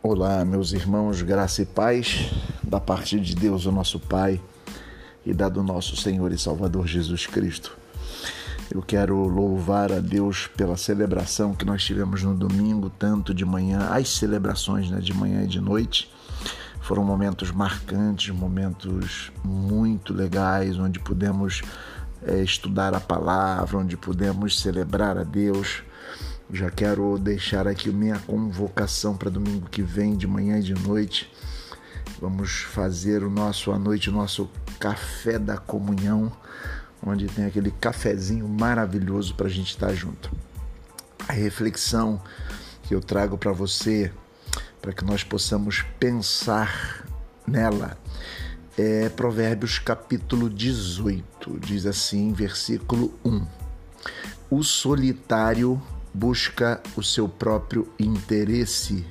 Olá, meus irmãos, graça e paz da parte de Deus, o nosso Pai, e da do nosso Senhor e Salvador Jesus Cristo. Eu quero louvar a Deus pela celebração que nós tivemos no domingo, tanto de manhã, as celebrações né, de manhã e de noite. Foram momentos marcantes, momentos muito legais, onde pudemos é, estudar a palavra, onde pudemos celebrar a Deus já quero deixar aqui minha convocação para domingo que vem, de manhã e de noite. Vamos fazer o nosso à noite, o nosso café da comunhão, onde tem aquele cafezinho maravilhoso para a gente estar tá junto. A reflexão que eu trago para você, para que nós possamos pensar nela, é Provérbios capítulo 18. Diz assim, versículo 1: O solitário busca o seu próprio interesse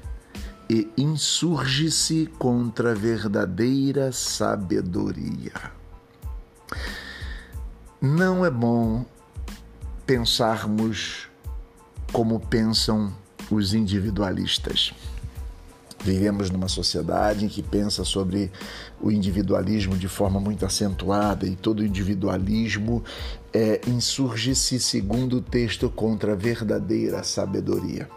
e insurge-se contra a verdadeira sabedoria. Não é bom pensarmos como pensam os individualistas. Vivemos numa sociedade que pensa sobre o individualismo de forma muito acentuada e todo individualismo é, insurge-se, segundo o texto, contra a verdadeira sabedoria.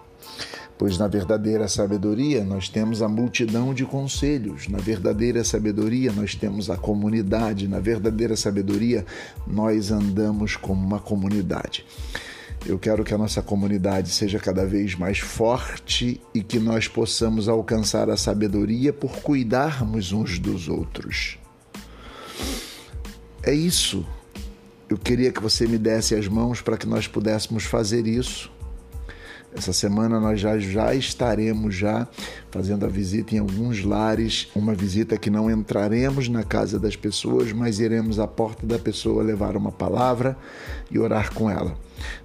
Pois na verdadeira sabedoria nós temos a multidão de conselhos, na verdadeira sabedoria nós temos a comunidade, na verdadeira sabedoria nós andamos como uma comunidade. Eu quero que a nossa comunidade seja cada vez mais forte e que nós possamos alcançar a sabedoria por cuidarmos uns dos outros. É isso. Eu queria que você me desse as mãos para que nós pudéssemos fazer isso essa semana nós já, já estaremos já fazendo a visita em alguns lares, uma visita que não entraremos na casa das pessoas, mas iremos à porta da pessoa levar uma palavra e orar com ela.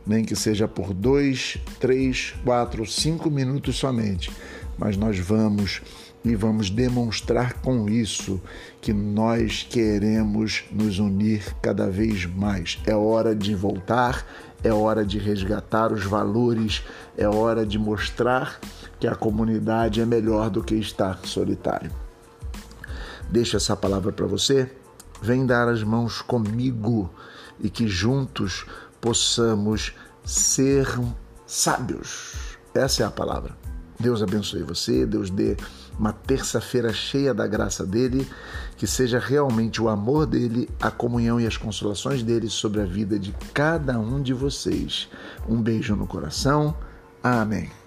Nem que seja por dois, três, quatro, cinco minutos somente, mas nós vamos e vamos demonstrar com isso que nós queremos nos unir cada vez mais. É hora de voltar, é hora de resgatar os valores, é hora de mostrar que a comunidade é melhor do que estar solitário. Deixa essa palavra para você. Vem dar as mãos comigo e que juntos possamos ser sábios. Essa é a palavra. Deus abençoe você, Deus dê uma terça-feira cheia da graça dele, que seja realmente o amor dele, a comunhão e as consolações dele sobre a vida de cada um de vocês. Um beijo no coração. Amém.